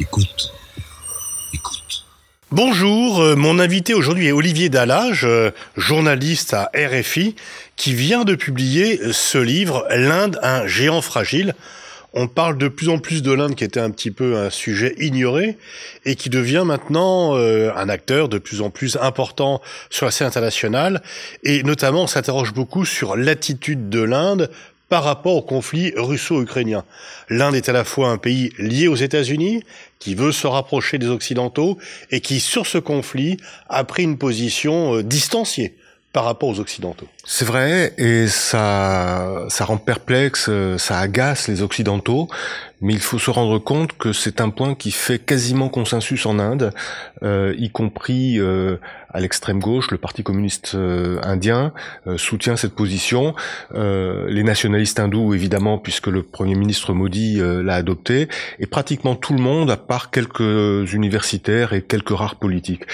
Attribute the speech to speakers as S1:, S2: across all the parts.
S1: Écoute. Écoute.
S2: Bonjour, euh, mon invité aujourd'hui est Olivier Dallage, euh, journaliste à RFI, qui vient de publier ce livre, L'Inde, un géant fragile. On parle de plus en plus de l'Inde qui était un petit peu un sujet ignoré et qui devient maintenant euh, un acteur de plus en plus important sur la scène internationale et notamment on s'interroge beaucoup sur l'attitude de l'Inde par rapport au conflit russo-ukrainien. L'Inde est à la fois un pays lié aux États-Unis, qui veut se rapprocher des Occidentaux, et qui, sur ce conflit, a pris une position euh, distanciée par rapport aux Occidentaux.
S3: C'est vrai, et ça, ça rend perplexe, euh, ça agace les Occidentaux, mais il faut se rendre compte que c'est un point qui fait quasiment consensus en Inde, euh, y compris à l'extrême gauche, le Parti communiste indien soutient cette position. les nationalistes hindous, évidemment, puisque le Premier ministre Modi l'a adopté, et pratiquement tout le monde, à part quelques universitaires et quelques rares politiques.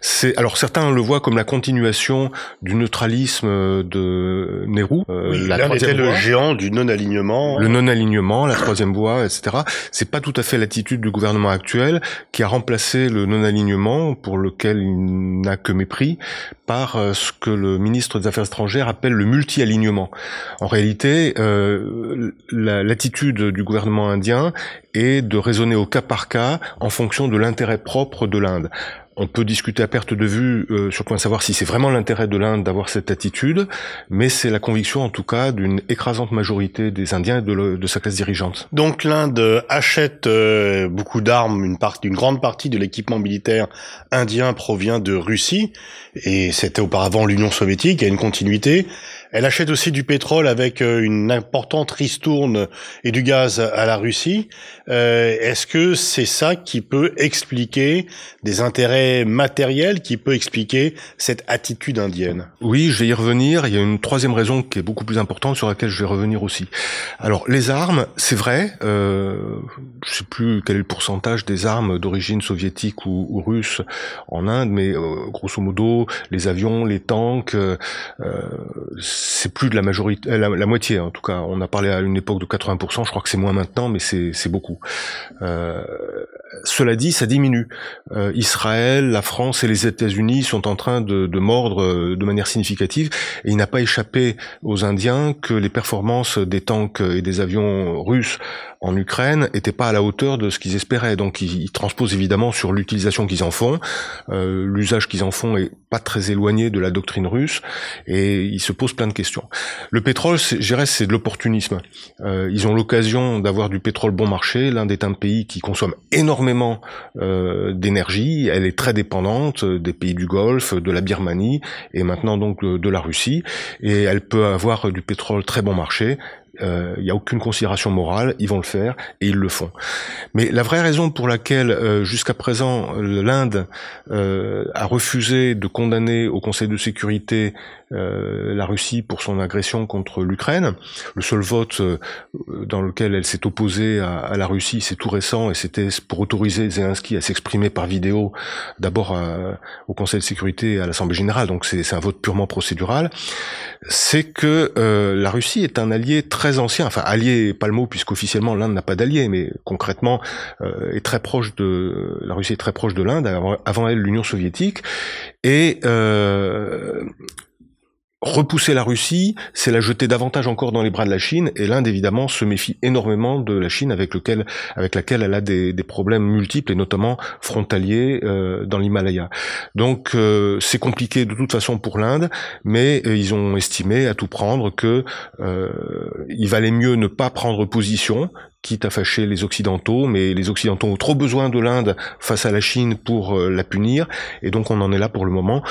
S3: C'est alors certains le voient comme la continuation du neutralisme de Nehru.
S2: Euh, la était le géant du non-alignement.
S3: Le non-alignement, la troisième voie, etc. C'est pas tout à fait l'attitude du gouvernement actuel qui a remplacé le non-alignement, pour lequel il n'a mépris, par euh, ce que le ministre des Affaires étrangères appelle le multi-alignement. En réalité, euh, l'attitude du gouvernement indien est de raisonner au cas par cas en fonction de l'intérêt propre de l'Inde. On peut discuter à perte de vue euh, sur le point de savoir si c'est vraiment l'intérêt de l'Inde d'avoir cette attitude, mais c'est la conviction en tout cas d'une écrasante majorité des Indiens et de, sa classe dirigeante.
S2: Donc l'Inde achète euh, beaucoup d'armes, une, une grande partie de l'équipement militaire indien provient de Russie, et c'était auparavant l'Union soviétique, il y a une continuité. Elle achète aussi du pétrole avec euh, une importante ristourne et du gaz à la Russie. Euh, est-ce que c'est ça qui peut expliquer des intérêts matériels, qui peut expliquer cette attitude indienne?
S3: Oui, je vais y revenir. Il y a une troisième raison qui est beaucoup plus importante sur laquelle je vais revenir aussi. Alors, les armes, c'est vrai. Euh, je sais plus quel est le pourcentage des armes d'origine soviétique ou, russe en Inde, mais euh, grosso modo, les avions, les tanks c'est plus de la majorité, euh, la, moitié en tout cas. On a parlé à une époque de 80%, je crois que c'est moins maintenant, mais c'est beaucoup. Euh, cela dit, ça diminue. Euh, Israël, la France et les États-Unis sont en train de, mordre euh, de manière significative, et il n'a pas échappé aux Indiens que les performances des tanks et des avions russes en Ukraine n'étaient pas à la hauteur de ce qu'ils espéraient. Donc ils, transposent évidemment sur l'utilisation qu'ils en font. Euh, L'usage qu'ils en font est pas très éloigné de la doctrine russe, et ils se posent plein de questions. Le pétrole, je dirais, c'est de l'opportunisme. Ils ont l'occasion d'avoir du pétrole bon marché. L'Inde est un pays qui consomme énormément euh, d'énergie. Elle est très dépendante des pays du Golfe, de la Birmanie et maintenant donc de la Russie. Et elle peut avoir du pétrole très bon marché il euh, n'y a aucune considération morale, ils vont le faire et ils le font. Mais la vraie raison pour laquelle euh, jusqu'à présent l'Inde euh, a refusé de condamner au Conseil de sécurité la Russie pour son agression contre l'Ukraine, le seul vote dans lequel elle s'est opposée à, à, la Russie, c'est tout récent et c'était pour autoriser Zelensky à s'exprimer par vidéo, d'abord au Conseil de sécurité et à l'Assemblée générale, donc c'est un vote purement procédural, c'est que la Russie est un allié très ancien, enfin allié, pas le mot puisqu'officiellement l'Inde n'a pas d'allié, mais concrètement euh, est très proche de la Russie est très proche de l'Inde avant, elle l'Union soviétique. Et euh, repousser la Russie, c'est la jeter davantage encore dans les bras de la Chine, et l'Inde évidemment se méfie énormément de la Chine avec laquelle elle a des, problèmes multiples et notamment frontaliers euh, dans l'Himalaya. Donc euh, c'est compliqué de toute façon pour l'Inde, mais euh, ils ont estimé à tout prendre que il valait mieux ne pas prendre position quitte à fâcher les Occidentaux, mais les Occidentaux ont trop besoin de l'Inde face à la Chine pour la punir, et donc on en est là pour le moment.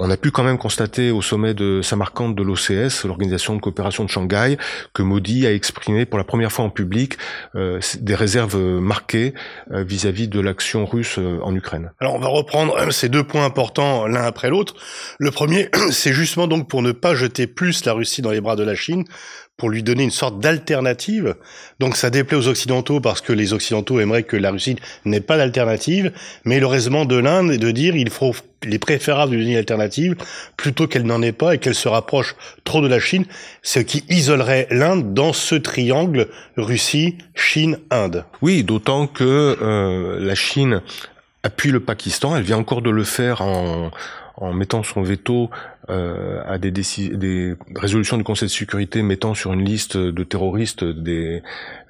S3: On a pu quand même constater au sommet de Samarkand de l'OCS, l'organisation de coopération de Shanghai, que Modi a exprimé pour la première fois en public euh, des réserves marquées euh, vis-à-vis de l'action russe euh, en Ukraine.
S2: Alors on va reprendre ces deux points importants l'un après l'autre. Le premier, c'est justement donc pour ne pas jeter plus la Russie dans les bras de la Chine, pour lui donner une sorte d'alternative. Donc ça déplaît aux Occidentaux parce que les Occidentaux aimeraient que la Russie n'ait pas d'alternative, mais le raisonnement de l'Inde est de dire il faut il est préférable de donner alternative plutôt qu'elle n'en ait pas et qu'elle se rapproche trop de la Chine, ce qui isolerait l'Inde dans ce triangle Russie, Chine, Inde.
S3: Oui, d'autant que euh, la Chine appuie le Pakistan, elle vient encore de le faire en en mettant son veto euh, à des, des, résolutions du Conseil de sécurité mettant sur une liste de terroristes des,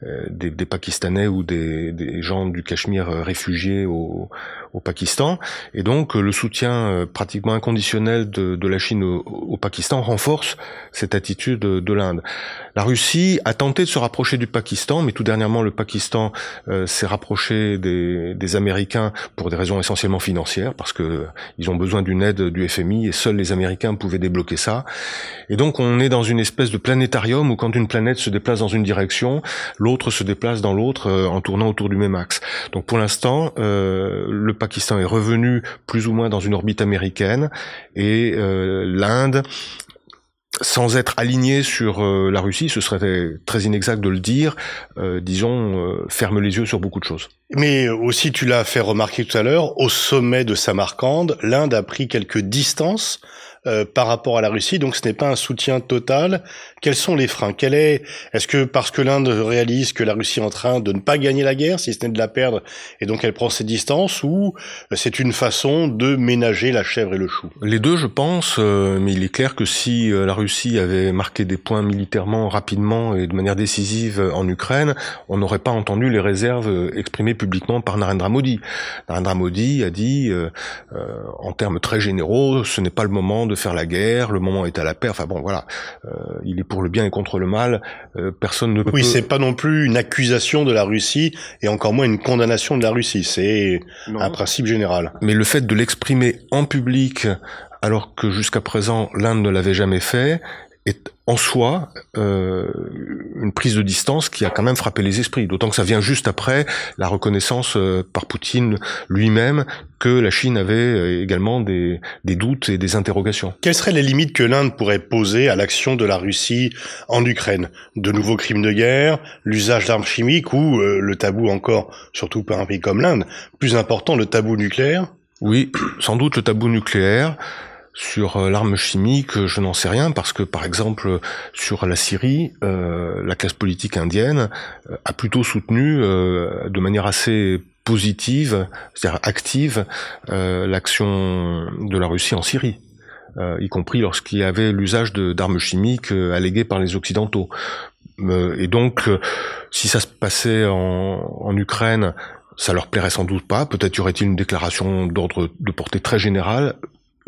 S3: euh, des, des, Pakistanais ou des, des, gens du Cachemire réfugiés au, au, Pakistan. Et donc le soutien euh, pratiquement inconditionnel de, de la Chine au, au, Pakistan renforce cette attitude de l'Inde. La Russie a tenté de se rapprocher du Pakistan, mais tout dernièrement le Pakistan euh, s'est rapproché des, des, Américains pour des raisons essentiellement financières, parce que ils ont besoin d'une aide du FMI et seuls les Américains pouvaient débloquer ça. Et donc on est dans une espèce de planétarium où quand une planète se déplace dans une direction, l'autre se déplace dans l'autre euh, en tournant autour du même axe. Donc pour l'instant, euh, le Pakistan est revenu plus ou moins dans une orbite américaine et euh, l'Inde sans être aligné sur la Russie, ce serait très inexact de le dire, disons, ferme les yeux sur beaucoup de choses.
S2: Mais aussi, tu l'as fait remarquer tout à l'heure, au sommet de Samarcande, l'Inde a pris quelques distances euh, par rapport à la Russie, donc ce n'est pas un soutien total. Quels sont les freins? Quel est Est-ce que parce que l'Inde réalise que la Russie est en train de ne pas gagner la guerre, si ce n'est de la perdre, et donc elle prend ses distances, ou c'est une façon de ménager la chèvre et le chou?
S3: Les deux, je pense, euh, mais il est clair que si euh, la Russie avait marqué des points militairement rapidement et de manière décisive en Ukraine, on n'aurait pas entendu les réserves exprimées publiquement par Narendra Modi. Narendra Modi a dit, en termes très généraux, ce n'est pas le moment de faire la guerre, le moment est à la paix. Enfin bon, voilà, euh, il est pour le bien et contre le mal. Euh, personne ne
S2: peut. Oui, c'est pas non plus une accusation de la Russie et encore moins une condamnation de la Russie. C'est un principe général.
S3: Mais le fait de l'exprimer en public, alors que jusqu'à présent l'Inde ne l'avait jamais fait, est en soi euh, une prise de distance qui a quand même frappé les esprits. D'autant que ça vient juste après la reconnaissance euh, par Poutine lui-même que la Chine avait euh, également des, des, doutes et des interrogations.
S2: Quelles seraient les limites que l'Inde pourrait poser à l'action de la Russie en Ukraine? De nouveaux crimes de guerre, l'usage d'armes chimiques ou le tabou encore, surtout pour un pays comme l'Inde, plus important, le tabou nucléaire?
S3: Oui, sans doute le tabou nucléaire. Sur euh, l'arme chimique, euh, je n'en sais rien parce que, par exemple, sur la Syrie, euh, la classe politique indienne a plutôt soutenu de manière assez positive, c'est-à-dire active, l'action de la Russie en Syrie. y compris lorsqu'il y avait l'usage d'armes chimiques alléguées par les Occidentaux. et donc, si ça se passait en, en Ukraine, ça leur plairait sans doute pas. Peut-être y aurait-il une déclaration d'ordre de portée très générale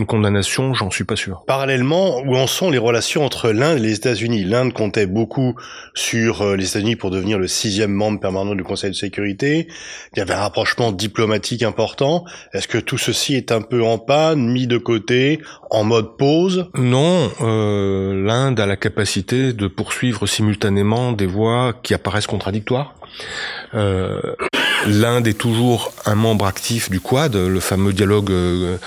S3: une condamnation, j'en suis pas sûr.
S2: Parallèlement, où en sont les relations entre l'Inde et les États-Unis? L'Inde comptait beaucoup sur euh, les États-Unis pour devenir le sixième membre permanent du Conseil de sécurité. Il y avait un rapprochement diplomatique important. Est-ce que tout ceci est un peu en panne, mis de côté, en mode pause?
S3: Non, euh, l'Inde a la capacité de poursuivre simultanément des voies qui apparaissent contradictoires. Euh, L'Inde est toujours un membre actif du Quad, le fameux dialogue euh,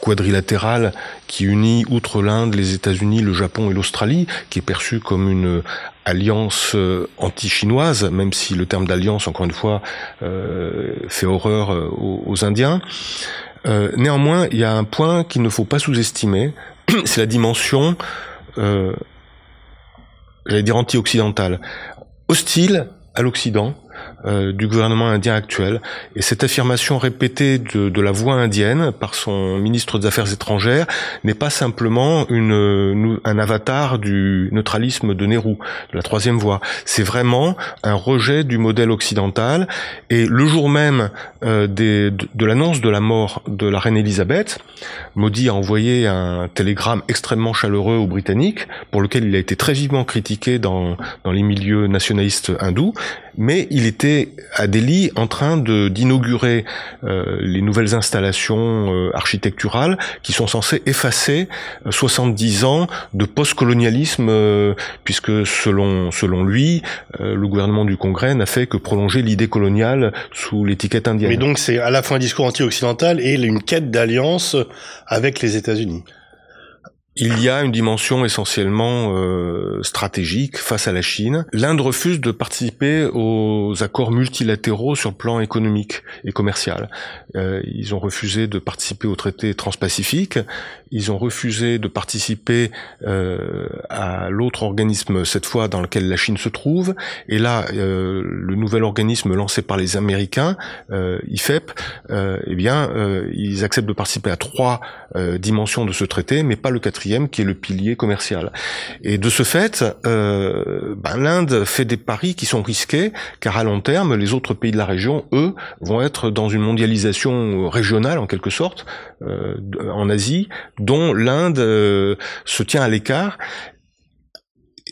S3: quadrilatérale qui unit, outre l'Inde, les États-Unis, le Japon et l'Australie, qui est perçue comme une alliance euh, anti-chinoise, même si le terme d'alliance, encore une fois, euh, fait horreur euh, aux, Indiens. néanmoins, il y a un point qu'il ne faut pas sous-estimer, c'est la dimension, j'allais dire anti-occidentale, hostile à l'Occident, euh, du gouvernement indien actuel. Et cette affirmation répétée de, de, la voix indienne par son ministre des Affaires étrangères n'est pas simplement une, un avatar du neutralisme de Nehru, de la troisième voie. C'est vraiment un rejet du modèle occidental. Et le jour même euh, des, de, de l'annonce de la mort de la reine Elisabeth, Modi a envoyé un télégramme extrêmement chaleureux aux Britanniques, pour lequel il a été très vivement critiqué dans, dans les milieux nationalistes hindous, mais il était à Delhi en train d'inaugurer euh, les nouvelles installations euh, architecturales qui sont censées effacer 70 euh, ans de post-colonialisme, puisque selon selon lui, le gouvernement du Congrès n'a fait que prolonger l'idée coloniale sous l'étiquette indienne.
S2: Mais donc c'est à la fois un discours anti-occidental et une quête d'alliance avec les États-Unis.
S3: Il y a une dimension essentiellement euh, stratégique face à la Chine. L'Inde refuse de participer aux accords multilatéraux sur le plan économique et commercial. Euh, ils ont refusé de participer au traité transpacifique. Ils ont refusé de participer euh, à l'autre organisme, cette fois dans lequel la Chine se trouve. Et là, le nouvel organisme lancé par les Américains, IFEP, eh bien, ils acceptent de participer à trois dimensions de ce traité, mais pas le quatrième, qui est le pilier commercial. Et de ce fait, ben, l'Inde fait des paris qui sont risqués, car à long terme, les autres pays de la région, eux, vont être dans une mondialisation régionale, en quelque sorte, en Asie, dont l'Inde euh, se tient à l'écart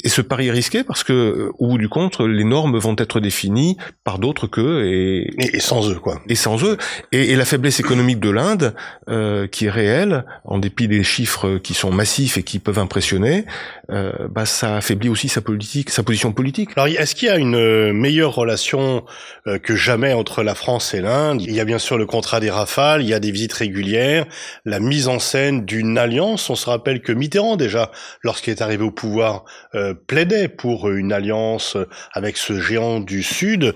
S3: et ce pari est risqué parce que, euh, au bout du compte, les normes vont être définies par d'autres qu'eux et,
S2: et, sans eux, quoi.
S3: Et sans eux. Et, la faiblesse économique de l'Inde, euh, qui est réelle, en dépit des chiffres qui sont massifs et qui peuvent impressionner, euh, bah, ça affaiblit aussi sa politique, sa position politique.
S2: Alors, est-ce qu'il y a une euh, meilleure relation euh, que jamais entre la France et l'Inde? Il y a bien sûr le contrat des rafales, il y a des visites régulières, la mise en scène d'une alliance. On se rappelle que Mitterrand, déjà, lorsqu'il est arrivé au pouvoir, euh, plaidait pour une alliance avec ce géant du Sud.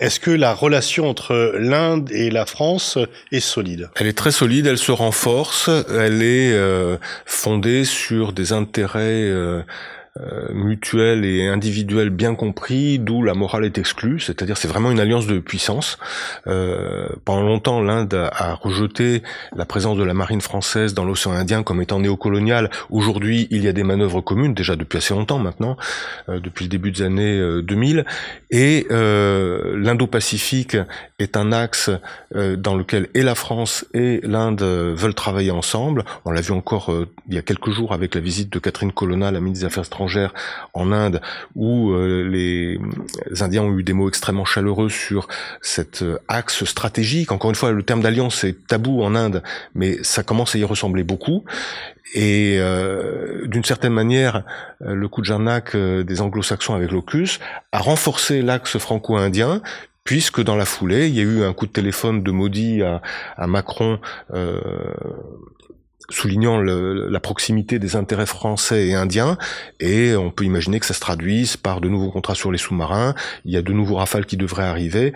S2: Est-ce que la relation entre l'Inde et la France est solide?
S3: Elle est très solide, elle se renforce, elle est euh, fondée sur des intérêts euh, euh, mutuel et individuel bien compris, d'où la morale est exclue, c'est-à-dire c'est vraiment une alliance de puissance. Euh, pendant longtemps, l'Inde a rejeté la présence de la marine française dans l'océan Indien comme étant néocoloniale. Aujourd'hui, il y a des manœuvres communes, déjà depuis assez longtemps maintenant, euh, depuis le début des années 2000, et l'Indo-Pacifique est un axe dans lequel et la France et l'Inde veulent travailler ensemble. On l'a vu encore il y a quelques jours avec la visite de Catherine Colonna, la ministre des Affaires en Inde, où euh, les Indiens ont eu des mots extrêmement chaleureux sur cet euh, axe stratégique. Encore une fois, le terme d'alliance est tabou en Inde, mais ça commence à y ressembler beaucoup. Et euh, d'une certaine manière, le coup de jarnac des anglo-saxons avec l'OCUS a renforcé l'axe franco-indien, puisque dans la foulée, il y a eu un coup de téléphone de Modi à, Macron soulignant le, la proximité des intérêts français et indiens, et on peut imaginer que ça se traduise par de nouveaux contrats sur les sous-marins, il y a de nouveaux rafales qui devraient arriver,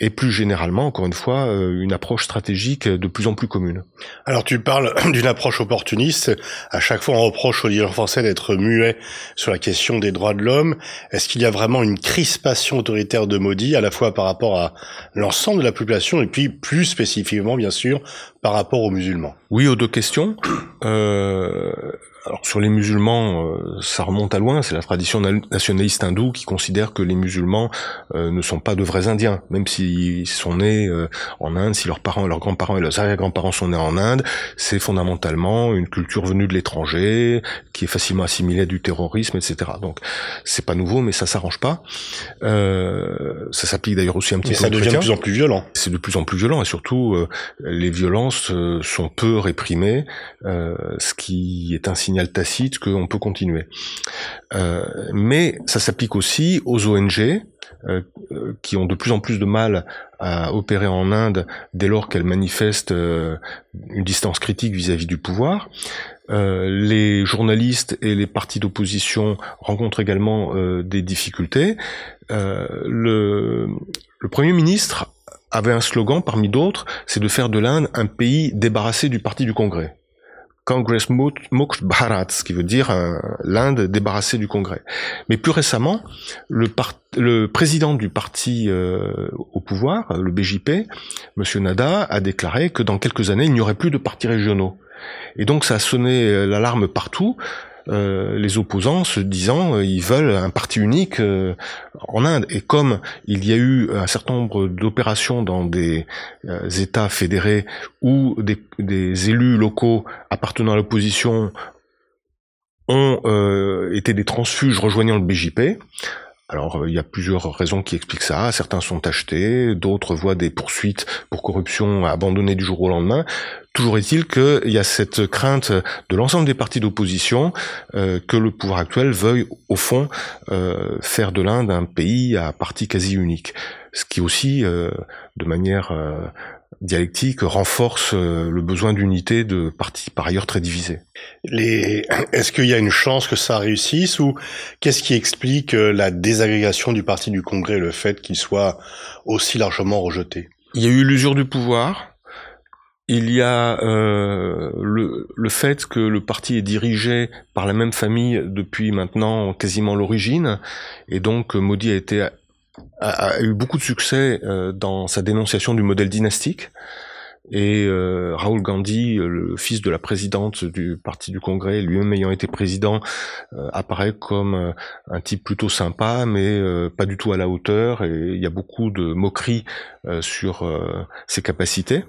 S3: et plus généralement, encore une fois, euh, une approche stratégique de plus en plus commune.
S2: Alors tu parles d'une approche opportuniste, à chaque fois on reproche aux dirigeants français d'être muets sur la question des droits de l'homme, est-ce qu'il y a vraiment une crispation autoritaire de Modi, à la fois par rapport à l'ensemble de la population, et puis plus spécifiquement, bien sûr, par rapport aux musulmans?
S3: Oui, aux deux questions. Euh, alors sur les musulmans, euh, ça remonte à loin, c'est la tradition nationaliste hindoue qui considère que les musulmans euh, ne sont pas de vrais Indiens, même s'ils sont nés euh, en Inde, si leurs parents, leurs grands-parents et leurs arrière-grands-parents sont nés en Inde, c'est fondamentalement une culture venue de l'étranger, qui est facilement assimilée à du terrorisme, etc. Donc c'est pas nouveau, mais ça s'arrange pas. ça s'applique d'ailleurs aussi un petit peu.
S2: ça devient de plus en plus violent.
S3: C'est de plus en plus violent, et surtout les violences sont peu réprimées, ce qui est un signe signal tacite qu'on peut continuer. Euh, mais ça s'applique aussi aux ONG euh, qui ont de plus en plus de mal à opérer en Inde dès lors qu'elles manifestent euh, une distance critique vis-à-vis du pouvoir. les journalistes et les partis d'opposition rencontrent également des difficultés. le, le Premier ministre avait un slogan parmi d'autres, c'est de faire de l'Inde un pays débarrassé du Parti du Congrès. Congress Mukt Bharat, ce qui veut dire euh, l'Inde débarrassée du Congrès. Mais plus récemment, le, président du parti euh, au pouvoir, le BJP, Monsieur Nada, a déclaré que dans quelques années, il n'y aurait plus de partis régionaux. Et donc ça a sonné euh, l'alarme partout. Euh, les opposants se disant euh, ils veulent un parti unique euh, en Inde. Et comme il y a eu un certain nombre d'opérations dans des États fédérés où des, des, élus locaux appartenant à l'opposition ont été des transfuges rejoignant le BJP, alors il y a plusieurs raisons qui expliquent ça. Certains sont achetés, d'autres voient des poursuites pour corruption abandonnées du jour au lendemain. Toujours est-il qu'il y a cette crainte de l'ensemble des partis d'opposition euh, que le pouvoir actuel veuille, au fond, euh, faire de l'Inde un pays à parti quasi unique. Ce qui aussi, euh, de manière dialectique renforce le besoin d'unité de partis par ailleurs très divisés.
S2: Les... Est-ce qu'il y a une chance que ça réussisse ou qu'est-ce qui explique la désagrégation du parti du Congrès, le fait qu'il soit aussi largement rejeté?
S3: Il y a eu l'usure du pouvoir, il y a euh, le, le, fait que le parti est dirigé par la même famille depuis maintenant quasiment l'origine, et donc Modi a été a, eu beaucoup de succès euh, dans sa dénonciation du modèle dynastique. Et euh, Rahul Gandhi, le fils de la présidente du parti du Congrès, lui-même ayant été président, euh, apparaît comme un type plutôt sympa, mais pas du tout à la hauteur. Et il y a beaucoup de moqueries sur ses capacités.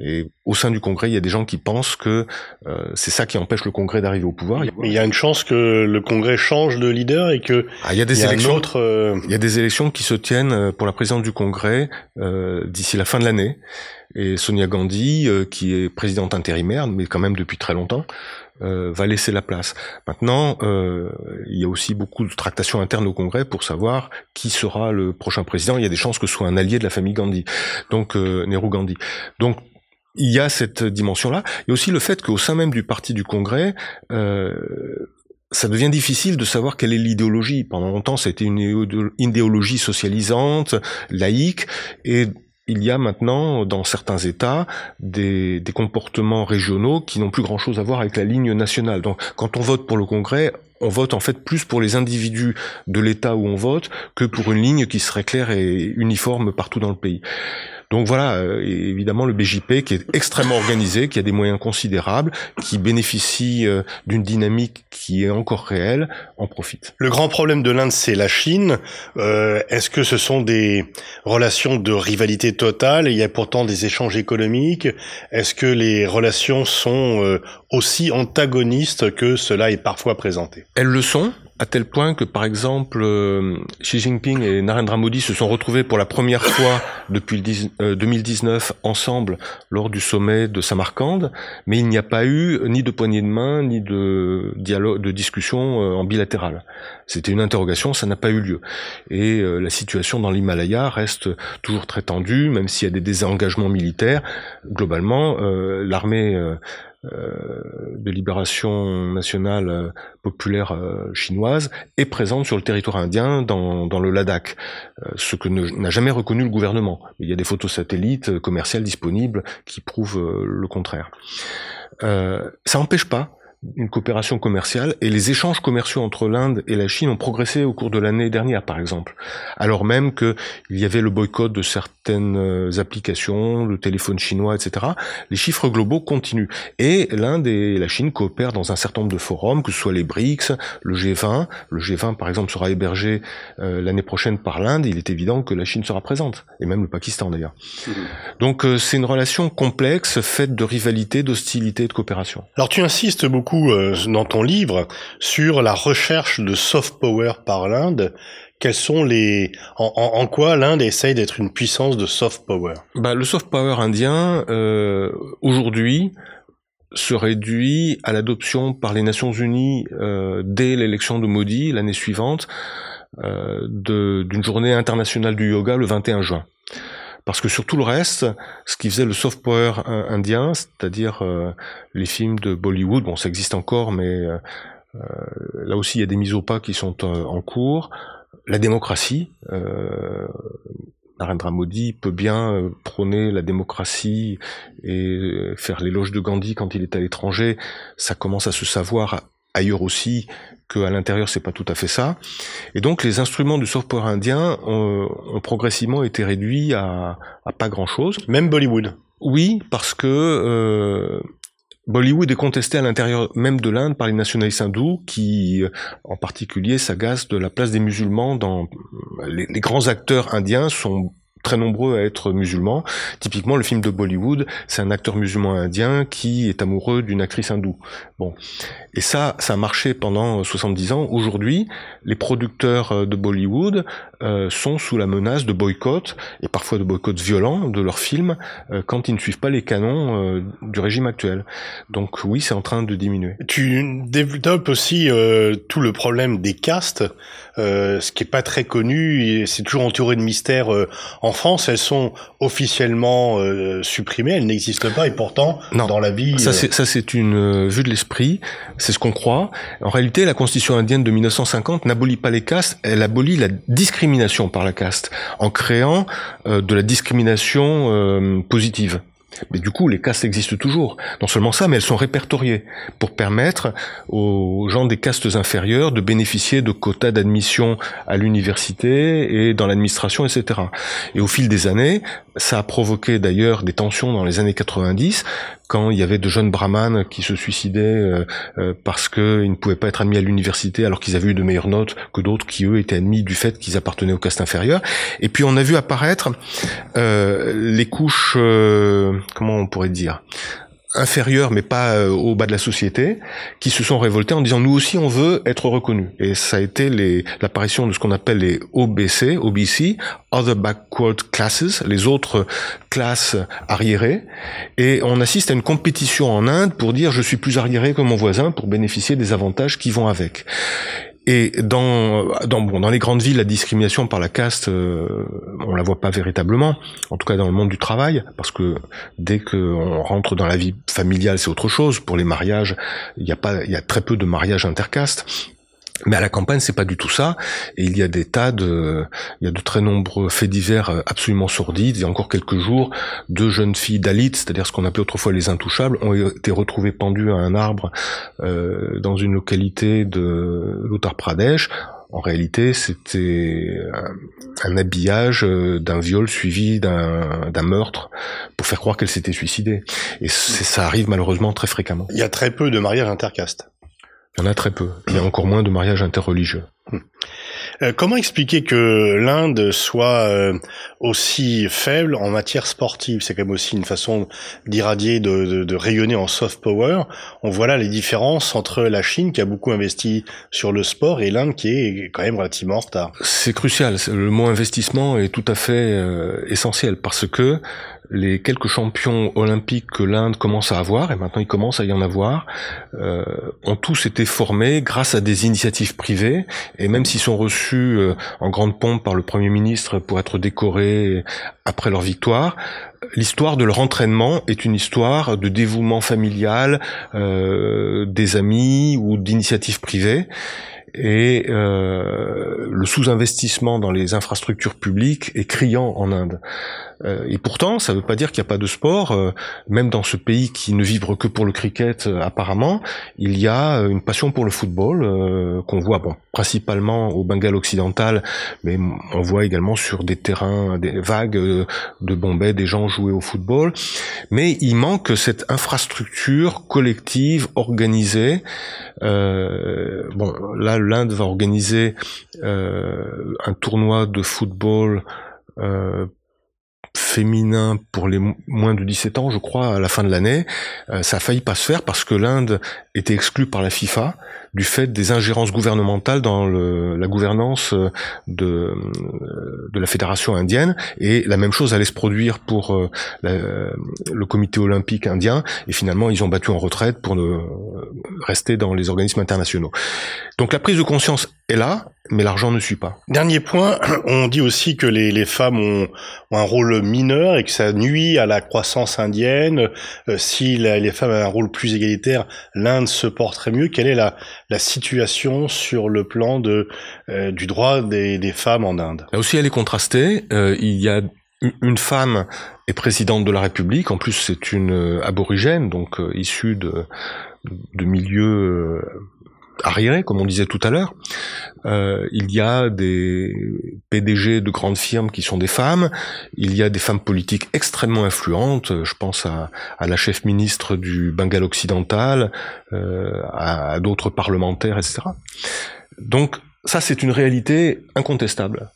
S3: Et au sein du Congrès, il y a des gens qui pensent que euh, c'est ça qui empêche le Congrès d'arriver au pouvoir.
S2: Mais il y a une chance que le Congrès change de leader et que
S3: ah, il y a des élections. Euh, il y a des élections qui se tiennent euh, pour la présidence du Congrès d'ici la fin de l'année. Et Sonia Gandhi, qui est présidente intérimaire, mais quand même depuis très longtemps, euh, va laisser la place. Maintenant, euh, il y a aussi beaucoup de tractations internes au Congrès pour savoir qui sera le prochain président. Il y a des chances que ce soit un allié de la famille Gandhi, donc euh, Nehru Gandhi. Donc il y a cette dimension-là. Il y a aussi le fait qu'au sein même du parti du Congrès, euh, ça devient difficile de savoir quelle est l'idéologie. Pendant longtemps, été une idéologie socialisante, laïque, et il y a maintenant dans certains États des, des comportements régionaux qui n'ont plus grand-chose à voir avec la ligne nationale. Donc quand on vote pour le Congrès, on vote en fait plus pour les individus de l'État où on vote que pour une ligne qui serait claire et uniforme partout dans le pays. Donc voilà, euh, évidemment le BJP qui est extrêmement organisé, qui a des moyens considérables, qui bénéficie euh, d'une dynamique qui est encore réelle, en profite.
S2: Le grand problème de l'Inde, c'est la Chine. Euh, est-ce que ce sont des relations de rivalité totale? Il y a pourtant des échanges économiques. Est-ce que les relations sont aussi antagonistes que cela est parfois présenté
S3: Elles le sont à tel point que, par exemple, euh, Xi Jinping et Narendra Modi se sont retrouvés pour la première fois depuis 2019 euh, ensemble lors du sommet de Samarcande, mais il n'y a pas eu ni de poignée de main, ni de dialogue, de discussion euh, en bilatéral. C'était une interrogation, ça n'a pas eu lieu. Et la situation dans l'Himalaya reste toujours très tendue, même s'il y a des désengagements militaires. Globalement, l'armée de libération nationale euh, populaire euh, chinoise est présente sur le territoire indien dans, le Ladakh, euh, ce que n'a jamais reconnu le gouvernement. Il y a des photos satellites commerciales disponibles qui prouvent le contraire. ça n'empêche pas une coopération commerciale et les échanges commerciaux entre l'Inde et la Chine ont progressé au cours de l'année dernière, par exemple, alors même qu'il y avait le boycott de certaines euh, applications, le téléphone chinois, etc. Les chiffres globaux continuent et l'Inde et la Chine coopèrent dans un certain nombre de forums, que ce soit les BRICS, le G20. Le G20, par exemple, sera hébergé euh, l'année prochaine par l'Inde. Il est évident que la Chine sera présente et même le Pakistan d'ailleurs. Mmh. Donc euh, c'est une relation complexe, faite de rivalité, d'hostilité et de coopération.
S2: Alors tu insistes beaucoup euh, dans ton livre sur la recherche de soft power par l'Inde. Quels sont les en, quoi l'Inde essaye d'être une puissance de soft power?
S3: Bah, le soft power indien euh, aujourd'hui se réduit à l'adoption par les Nations Unies euh, dès l'élection de Modi l'année suivante d'une journée internationale du yoga le 21 juin. Parce que sur tout le reste, ce qui faisait le soft power indien, c'est-à-dire euh, les films de Bollywood, bon ça existe encore, mais euh, euh, là aussi il y a des mises au pas qui sont en cours. La démocratie, Narendra Modi peut bien prôner la démocratie et faire l'éloge de Gandhi quand il est à l'étranger. Ça commence à se savoir ailleurs aussi qu'à l'intérieur c'est pas tout à fait ça. Et donc les instruments du soft power indien ont, progressivement été réduits à, pas grand chose.
S2: Même Bollywood.
S3: Oui, parce que euh, Bollywood est contesté à l'intérieur même de l'Inde par les nationalistes hindous qui, en particulier, s'agacent de la place des musulmans dans les grands acteurs indiens sont très nombreux à être musulmans. Typiquement, le film de Bollywood, c'est un acteur musulman indien qui est amoureux d'une actrice hindoue. Bon. Et ça, ça a marché pendant 70 ans. Aujourd'hui, les producteurs euh, de Bollywood euh, sont sous la menace de boycott, et parfois de boycott violents, de leurs films, euh, quand ils ne suivent pas les canons du régime actuel. Donc oui, c'est en train de diminuer.
S2: Tu développes aussi tout le problème des castes, ce qui est pas très connu, c'est toujours entouré de mystères en en France, elles sont officiellement supprimées, elles n'existent pas et pourtant, dans la vie...
S3: Ça, c'est, ça, c'est une vue de l'esprit, c'est ce qu'on croit. En réalité, la Constitution indienne de 1950 n'abolit pas les castes, elle abolit la discrimination par la caste, en créant de la discrimination positive. Mais du coup, les castes existent toujours. Non seulement ça, mais elles sont répertoriées pour permettre aux gens des castes inférieures de bénéficier de quotas d'admission à l'université et dans l'administration, etc. Et au fil des années, ça a provoqué d'ailleurs des tensions dans les années 90 quand il y avait de jeunes brahmanes qui se suicidaient euh, euh, parce qu'ils ne pouvaient pas être admis à l'université alors qu'ils avaient eu de meilleures notes que d'autres qui eux étaient admis du fait qu'ils appartenaient au caste inférieur. Et puis on a vu apparaître euh, les couches, comment on pourrait dire, inférieurs, mais pas euh, au bas de la société, qui se sont révoltés en disant nous aussi on veut être reconnus. Et ça a été l'apparition de ce qu'on appelle les OBC, OBC, Other Backward Classes, les autres classes arriérées. Et on assiste à une compétition en Inde pour dire je suis plus arriéré que mon voisin pour bénéficier des avantages qui vont avec. Et dans, dans, bon, dans les grandes villes, la discrimination par la caste, euh, on la voit pas véritablement, en tout cas dans le monde du travail, parce que dès qu'on rentre dans la vie familiale, c'est autre chose. Pour les mariages, il y a pas, il y a très peu de mariages intercastes. Mais à la campagne, c'est pas du tout ça. Et il y a des tas de, il y a de très nombreux faits divers euh, absolument sordides. Il y a encore quelques jours, deux jeunes filles d'Alit, c'est-à-dire ce qu'on appelait autrefois les intouchables, ont été retrouvées pendues à un arbre euh, dans une localité de l'Uttar Pradesh. En réalité, c'était un, habillage euh, d'un viol suivi d'un meurtre pour faire croire qu'elle s'était suicidée. Et ça arrive malheureusement très fréquemment.
S2: Il y a très peu de mariages intercastes.
S3: Il y en a très peu. Il y a encore moins de mariages interreligieux.
S2: Euh, comment expliquer que l'Inde soit euh, aussi faible en matière sportive? C'est quand même aussi une façon d'irradier, de, de, rayonner en soft power. On voit là les différences entre la Chine qui a beaucoup investi sur le sport et l'Inde qui est quand même relativement en retard.
S3: C'est crucial. Le mot investissement est tout à fait euh, essentiel parce que les quelques champions olympiques que l'Inde commence à avoir, et maintenant il commence à y en avoir, euh, ont tous été formés grâce à des initiatives privées, et même s'ils sont reçus euh, en grande pompe par le Premier ministre pour être décorés après leur victoire, l'histoire de leur entraînement est une histoire de dévouement familial, euh, des amis ou d'initiatives privées et euh, le sous-investissement dans les infrastructures publiques est criant en Inde. Euh, et pourtant, ça ne veut pas dire qu'il n'y a pas de sport. Euh, même dans ce pays qui ne vibre que pour le cricket, euh, apparemment, il y a une passion pour le football qu'on voit bon, principalement au Bengale occidental, mais on voit également sur des terrains, des vagues de Bombay, des gens jouer au football. Mais il manque cette infrastructure collective, organisée. bon, là, l'Inde va organiser un tournoi de football euh, féminin pour les moins de 17 ans, je crois, à la fin de l'année. Euh, ça a failli pas se faire parce que l'Inde était exclue par la FIFA du fait des ingérences gouvernementales dans le, la gouvernance euh, de, euh, de la fédération indienne. Et la même chose allait se produire pour euh, le comité olympique indien. Et finalement, ils ont battu en retraite pour ne rester dans les organismes internationaux. Donc la prise de conscience est là, mais l'argent ne suit pas.
S2: Dernier point, on dit aussi que les, les femmes ont, ont, un rôle mineur et que ça nuit à la croissance indienne. si les femmes avaient un rôle plus égalitaire, l'Inde se porterait mieux. Quelle est la, la situation sur le plan de, euh, du droit des, femmes en Inde.
S3: Là aussi, elle est contrastée. Euh, il y a une femme est présidente de la République. En plus, c'est une euh, aborigène, donc issue de, de milieux arriérés, comme on disait tout à l'heure. Euh, il y a des PDG de grandes firmes qui sont des femmes. Il y a des femmes politiques extrêmement influentes. Je pense à, à la chef ministre du Bengale occidental, euh, à, à d'autres parlementaires, etc. Donc ça, c'est une réalité incontestable.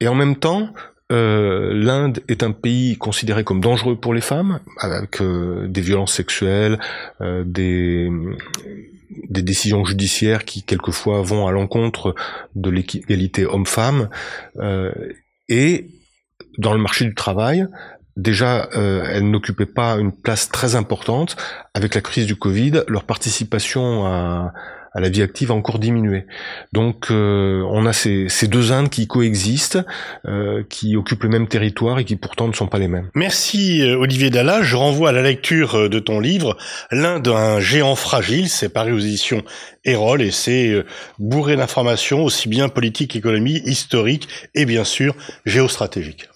S3: Et en même temps, euh, l'Inde est un pays considéré comme dangereux pour les femmes, avec euh, des violences sexuelles, euh, des, des décisions judiciaires qui quelquefois vont à l'encontre de l'égalité homme-femme. Euh, et dans le marché du travail, déjà, euh, elles n'occupaient pas une place très importante. Avec la crise du Covid, leur participation à, à la vie active a encore diminué. Donc on a ces, deux Indes qui coexistent, qui occupent le même territoire et qui pourtant ne sont pas les mêmes.
S2: Merci Olivier Dalla. Je renvoie à la lecture de ton livre, L'Inde un géant fragile, c'est paru aux éditions Erol et c'est bourré d'informations aussi bien politique, économie, historique et bien sûr géostratégique.